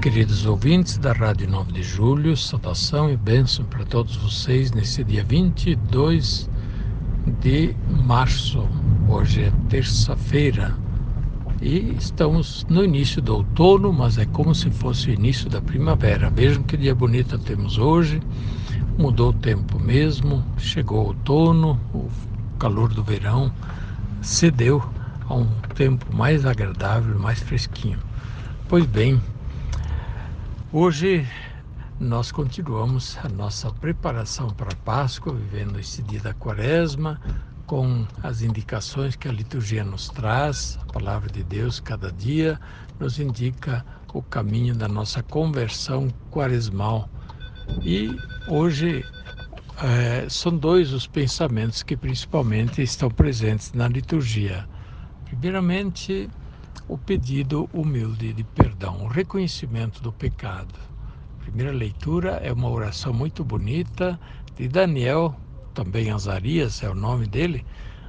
Queridos ouvintes da Rádio 9 de Julho, saudação e bênção para todos vocês nesse dia 22 de março. Hoje é terça-feira e estamos no início do outono, mas é como se fosse o início da primavera. Vejam que dia bonito temos hoje. Mudou o tempo mesmo, chegou o outono, o calor do verão cedeu a um tempo mais agradável, mais fresquinho. Pois bem, Hoje nós continuamos a nossa preparação para a Páscoa, vivendo esse dia da Quaresma, com as indicações que a liturgia nos traz. A palavra de Deus, cada dia, nos indica o caminho da nossa conversão quaresmal. E hoje é, são dois os pensamentos que principalmente estão presentes na liturgia. Primeiramente, o pedido humilde de perdão, o reconhecimento do pecado. Primeira leitura é uma oração muito bonita de Daniel, também Azarias é o nome dele,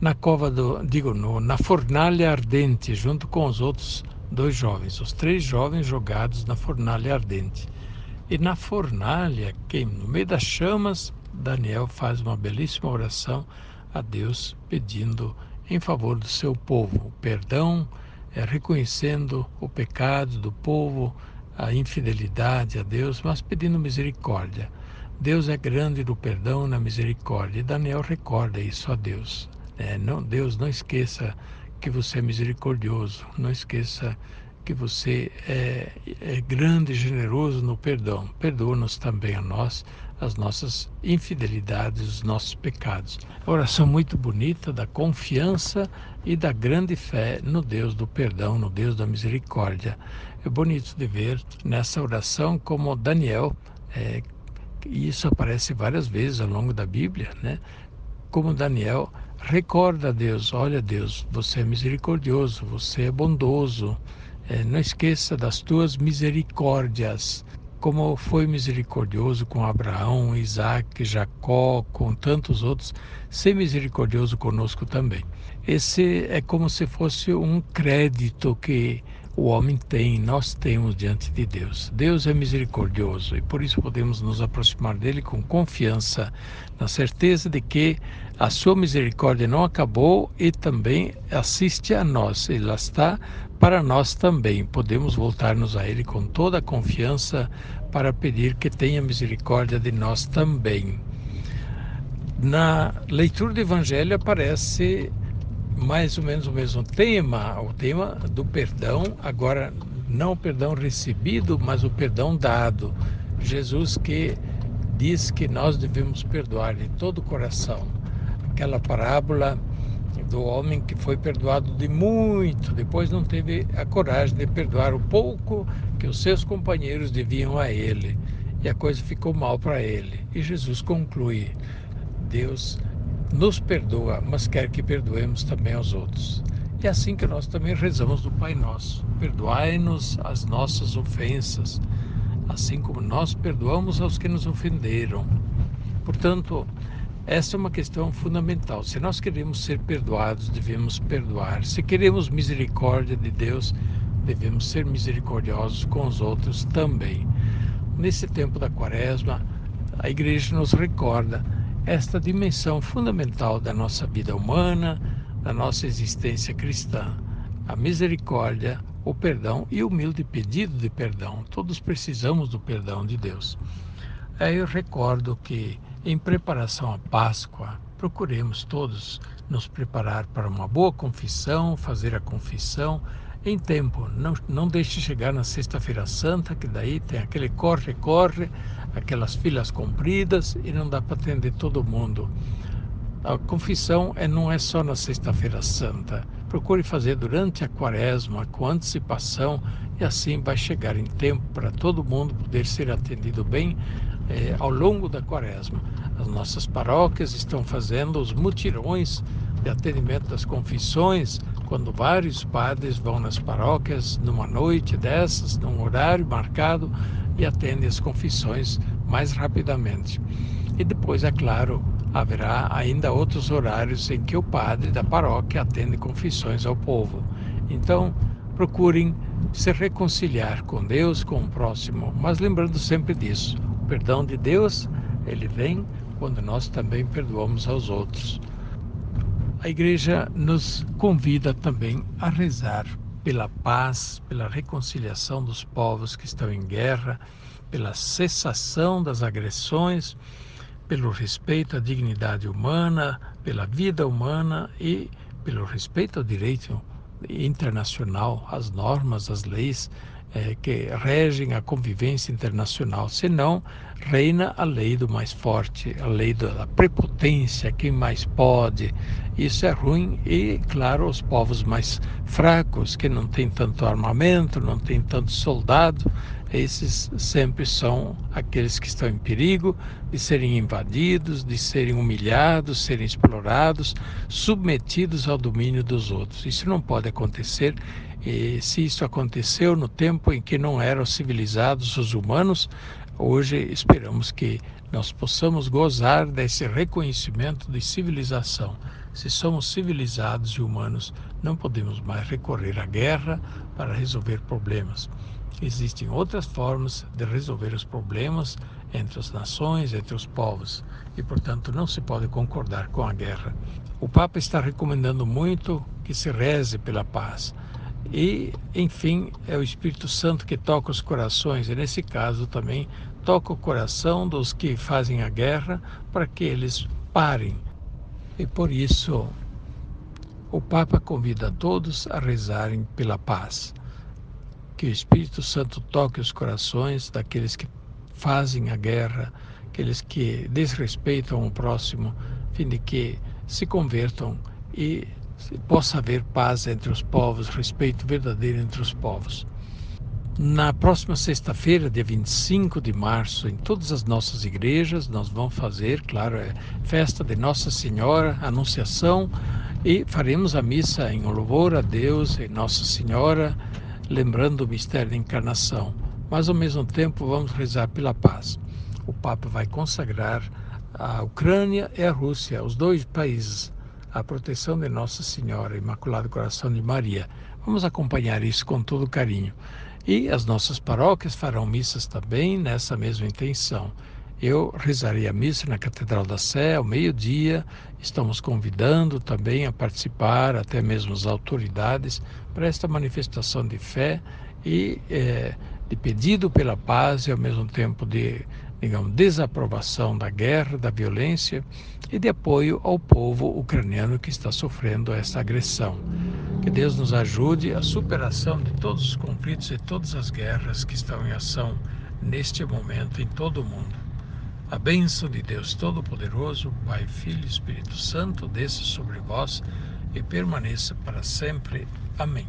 na cova do, digo, no, na fornalha ardente, junto com os outros dois jovens, os três jovens jogados na fornalha ardente. E na fornalha, que no meio das chamas, Daniel faz uma belíssima oração a Deus pedindo em favor do seu povo perdão, é, reconhecendo o pecado do povo, a infidelidade a Deus, mas pedindo misericórdia. Deus é grande no perdão, na misericórdia. E Daniel recorda isso a Deus. É, não, Deus, não esqueça que você é misericordioso, não esqueça que você é, é grande e generoso no perdão. Perdoa-nos também a nós as nossas infidelidades, os nossos pecados. Oração muito bonita da confiança e da grande fé no Deus do perdão, no Deus da misericórdia. É bonito de ver nessa oração como Daniel, é, e isso aparece várias vezes ao longo da Bíblia, né? Como Daniel recorda a Deus: olha, Deus, você é misericordioso, você é bondoso. É, não esqueça das tuas misericórdias como foi misericordioso com Abraão, Isaac, Jacó, com tantos outros, ser misericordioso conosco também. Esse é como se fosse um crédito que o homem tem, nós temos diante de Deus. Deus é misericordioso e por isso podemos nos aproximar dele com confiança, na certeza de que a sua misericórdia não acabou e também assiste a nós. Ele está para nós também. Podemos voltar-nos a Ele com toda a confiança para pedir que tenha misericórdia de nós também. Na leitura do Evangelho aparece mais ou menos o mesmo tema, o tema do perdão, agora não o perdão recebido, mas o perdão dado. Jesus que diz que nós devemos perdoar de todo o coração. Aquela parábola do homem que foi perdoado de muito, depois não teve a coragem de perdoar o pouco que os seus companheiros deviam a ele. E a coisa ficou mal para ele. E Jesus conclui: Deus nos perdoa, mas quer que perdoemos também aos outros. É assim que nós também rezamos do Pai Nosso: Perdoai-nos as nossas ofensas, assim como nós perdoamos aos que nos ofenderam. Portanto, essa é uma questão fundamental. Se nós queremos ser perdoados, devemos perdoar. Se queremos misericórdia de Deus, devemos ser misericordiosos com os outros também. Nesse tempo da Quaresma, a Igreja nos recorda esta dimensão fundamental da nossa vida humana, da nossa existência cristã: a misericórdia, o perdão e o humilde pedido de perdão. Todos precisamos do perdão de Deus. Aí eu recordo que em preparação à Páscoa, procuremos todos nos preparar para uma boa confissão, fazer a confissão em tempo. Não, não deixe chegar na Sexta-feira Santa, que daí tem aquele corre-corre, aquelas filas compridas e não dá para atender todo mundo. A confissão é, não é só na Sexta-feira Santa. Procure fazer durante a quaresma, com antecipação, e assim vai chegar em tempo para todo mundo poder ser atendido bem eh, ao longo da quaresma. As nossas paróquias estão fazendo os mutirões de atendimento das confissões, quando vários padres vão nas paróquias numa noite dessas, num horário marcado, e atendem as confissões mais rapidamente. E depois, é claro, haverá ainda outros horários em que o padre da paróquia atende confissões ao povo. Então, procurem se reconciliar com Deus, com o próximo, mas lembrando sempre disso. O perdão de Deus, ele vem quando nós também perdoamos aos outros. A igreja nos convida também a rezar pela paz, pela reconciliação dos povos que estão em guerra, pela cessação das agressões, pelo respeito à dignidade humana, pela vida humana e pelo respeito ao direito internacional, às normas, às leis é, que regem a convivência internacional. Senão, reina a lei do mais forte, a lei da prepotência, quem mais pode. Isso é ruim e, claro, os povos mais fracos, que não têm tanto armamento, não têm tanto soldado, esses sempre são aqueles que estão em perigo de serem invadidos, de serem humilhados, serem explorados, submetidos ao domínio dos outros. Isso não pode acontecer. E se isso aconteceu no tempo em que não eram civilizados os humanos, hoje esperamos que nós possamos gozar desse reconhecimento de civilização. Se somos civilizados e humanos, não podemos mais recorrer à guerra para resolver problemas. Existem outras formas de resolver os problemas entre as nações, entre os povos, e portanto não se pode concordar com a guerra. O Papa está recomendando muito que se reze pela paz. E, enfim, é o Espírito Santo que toca os corações, e nesse caso também toca o coração dos que fazem a guerra para que eles parem. E por isso, o Papa convida todos a rezarem pela paz que o Espírito Santo toque os corações daqueles que fazem a guerra, aqueles que desrespeitam o próximo, fim de que se convertam e possa haver paz entre os povos, respeito verdadeiro entre os povos. Na próxima sexta-feira, dia 25 de março, em todas as nossas igrejas, nós vamos fazer, claro, é festa de Nossa Senhora, Anunciação, e faremos a missa em louvor a Deus e Nossa Senhora, lembrando o mistério da encarnação, mas ao mesmo tempo vamos rezar pela paz. O Papa vai consagrar a Ucrânia e a Rússia, os dois países, à proteção de Nossa Senhora, Imaculado Coração de Maria. Vamos acompanhar isso com todo carinho. E as nossas paróquias farão missas também nessa mesma intenção. Eu rezarei a missa na Catedral da Sé ao meio-dia. Estamos convidando também a participar, até mesmo as autoridades, para esta manifestação de fé e é, de pedido pela paz e ao mesmo tempo de, digamos, desaprovação da guerra, da violência e de apoio ao povo ucraniano que está sofrendo essa agressão. Que Deus nos ajude a superação de todos os conflitos e todas as guerras que estão em ação neste momento em todo o mundo. A bênção de Deus Todo-Poderoso, Pai, Filho e Espírito Santo, desça sobre vós e permaneça para sempre. Amém.